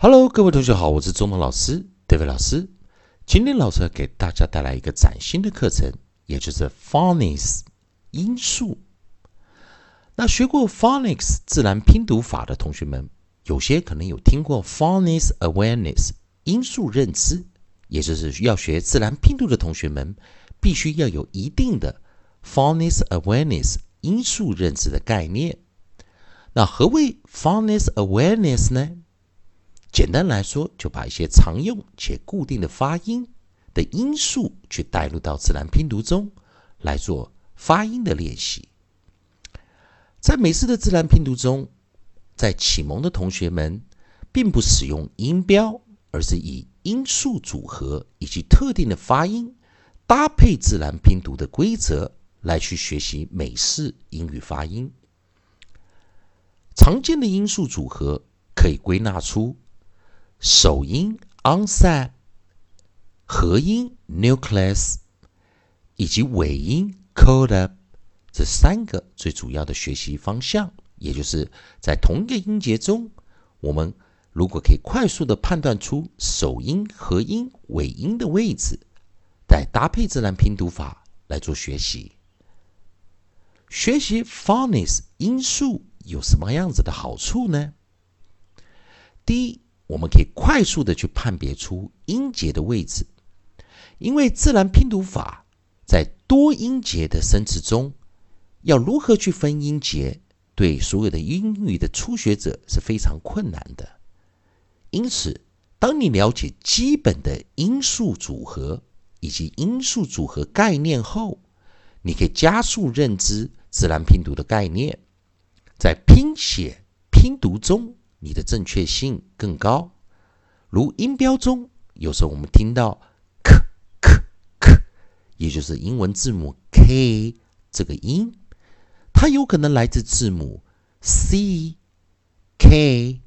Hello，各位同学好，我是中文老师 David 老师。今天老师给大家带来一个崭新的课程，也就是 Phonics 音素。那学过 Phonics 自然拼读法的同学们，有些可能有听过 Phonics Awareness 音素认知，也就是要学自然拼读的同学们，必须要有一定的 Phonics Awareness 音素认知的概念。那何为 Phonics Awareness 呢？简单来说，就把一些常用且固定的发音的音素去带入到自然拼读中来做发音的练习。在美式的自然拼读中，在启蒙的同学们并不使用音标，而是以音素组合以及特定的发音搭配自然拼读的规则来去学习美式英语发音。常见的音素组合可以归纳出。首音 onset、合音 nucleus 以及尾音 coda 这三个最主要的学习方向，也就是在同一个音节中，我们如果可以快速的判断出首音、合音、尾音的位置，再搭配自然拼读法来做学习。学习 phonics 音素有什么样子的好处呢？第一。我们可以快速的去判别出音节的位置，因为自然拼读法在多音节的生词中，要如何去分音节，对所有的英语的初学者是非常困难的。因此，当你了解基本的音素组合以及音素组合概念后，你可以加速认知自然拼读的概念，在拼写拼读中。你的正确性更高。如音标中，有时候我们听到 k k k，也就是英文字母 k 这个音，它有可能来自字母 c k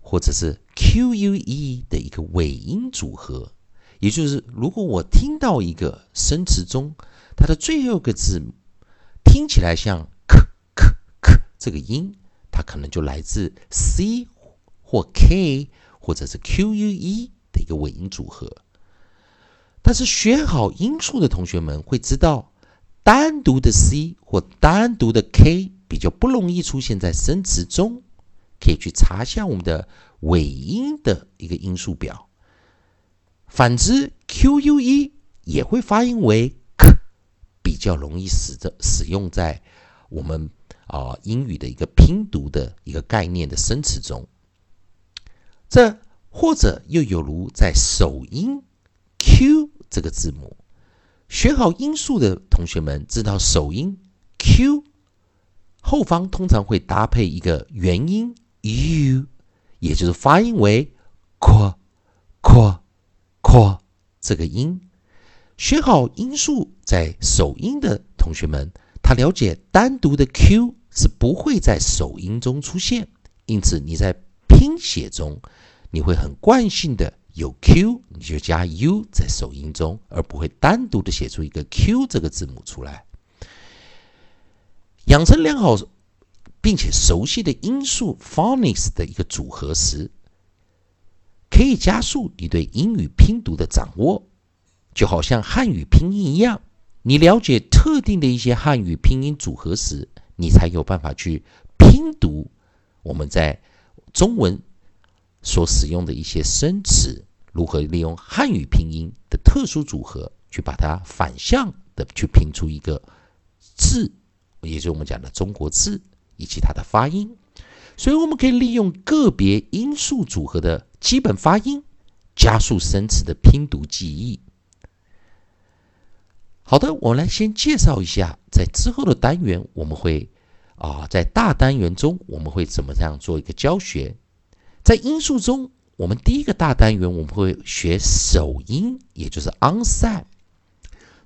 或者是 q u e 的一个尾音组合。也就是，如果我听到一个生词中，它的最后一个字母听起来像 k k k 这个音，它可能就来自 c。或 k 或者是 q u e 的一个尾音组合，但是学好音素的同学们会知道，单独的 c 或单独的 k 比较不容易出现在生词中，可以去查一下我们的尾音的一个音素表。反之，q u e 也会发音为 k，比较容易使着使用在我们啊英语的一个拼读的一个概念的生词中。这或者又有如在首音 q 这个字母，学好音素的同学们知道，首音 q 后方通常会搭配一个元音 u，也就是发音为 q q q 这个音。学好音素在首音的同学们，他了解单独的 q 是不会在首音中出现，因此你在拼写中。你会很惯性的有 q，你就加 u 在首音中，而不会单独的写出一个 q 这个字母出来。养成良好并且熟悉的音素 phonics 的一个组合时，可以加速你对英语拼读的掌握。就好像汉语拼音一样，你了解特定的一些汉语拼音组合时，你才有办法去拼读我们在中文。所使用的一些生词，如何利用汉语拼音的特殊组合，去把它反向的去拼出一个字，也就是我们讲的中国字以及它的发音。所以，我们可以利用个别音素组合的基本发音，加速生词的拼读记忆。好的，我们来先介绍一下，在之后的单元，我们会啊，在大单元中，我们会怎么样做一个教学。在音素中，我们第一个大单元我们会学首音，也就是 onset。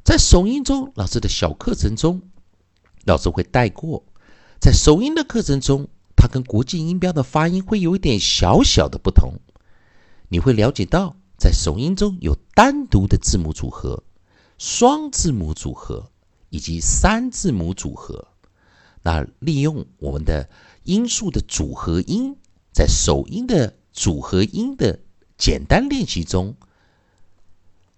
在首音中，老师的小课程中，老师会带过。在首音的课程中，它跟国际音标的发音会有一点小小的不同。你会了解到，在首音中有单独的字母组合、双字母组合以及三字母组合。那利用我们的音素的组合音。在首音的组合音的简单练习中，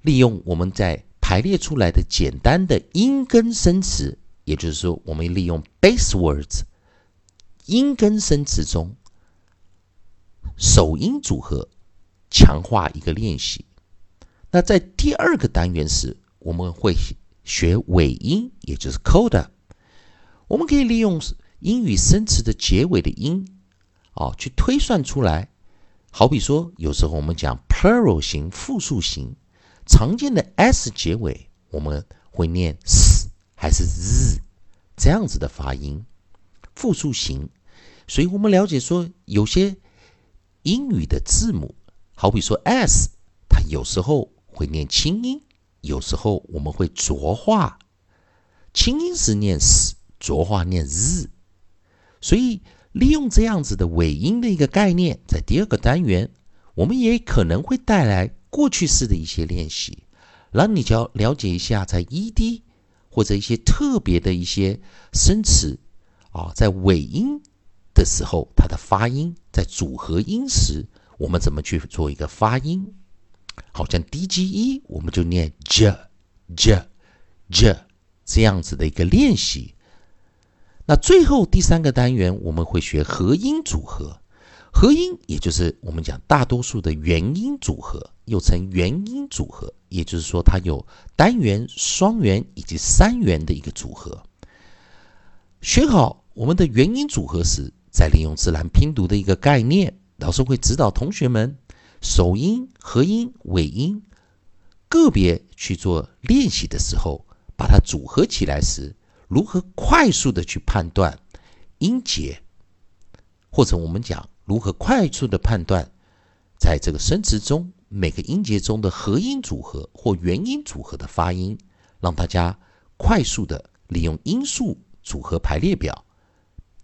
利用我们在排列出来的简单的音根生词，也就是说，我们利用 base words 音根生词中首音组合强化一个练习。那在第二个单元时，我们会学尾音，也就是 coda。我们可以利用英语生词的结尾的音，啊，去推算出来。好比说，有时候我们讲 plural 型复数型，常见的 s 结尾，我们会念 s 还是 z 这样子的发音。复数型，所以我们了解说，有些英语的字母，好比说 s，它有时候会念轻音，有时候我们会浊化。轻音是念 s。浊化念日，所以利用这样子的尾音的一个概念，在第二个单元，我们也可能会带来过去式的一些练习，让你就要了解一下在 ed 或者一些特别的一些生词啊，在尾音的时候，它的发音在组合音时，我们怎么去做一个发音？好像 d g e，我们就念 j j j 这样子的一个练习。那最后第三个单元，我们会学合音组合。合音也就是我们讲大多数的元音组合，又称元音组合，也就是说它有单元、双元以及三元的一个组合。学好我们的元音组合时，再利用自然拼读的一个概念，老师会指导同学们首音、合音、尾音个别去做练习的时候，把它组合起来时。如何快速的去判断音节，或者我们讲如何快速的判断，在这个生词中每个音节中的合音组合或元音组合的发音，让大家快速的利用音素组合排列表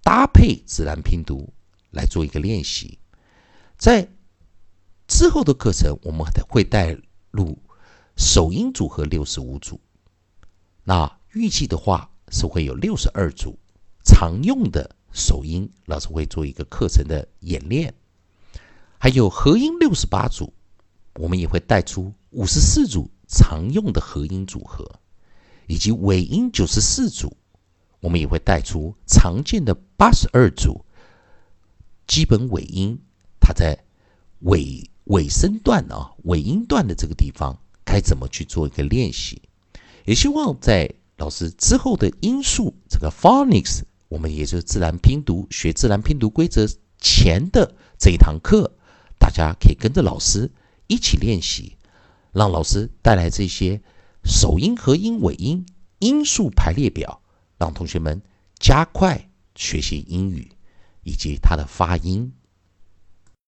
搭配自然拼读来做一个练习。在之后的课程，我们会带入首音组合六十五组。那预计的话。是会有六十二组常用的首音，老师会做一个课程的演练，还有合音六十八组，我们也会带出五十四组常用的合音组合，以及尾音九十四组，我们也会带出常见的八十二组基本尾音，它在尾尾声段啊尾音段的这个地方该怎么去做一个练习，也希望在。老师之后的音素，这个 phonics，我们也就是自然拼读学自然拼读规则前的这一堂课，大家可以跟着老师一起练习，让老师带来这些首音、和音、尾音音素排列表，让同学们加快学习英语以及它的发音。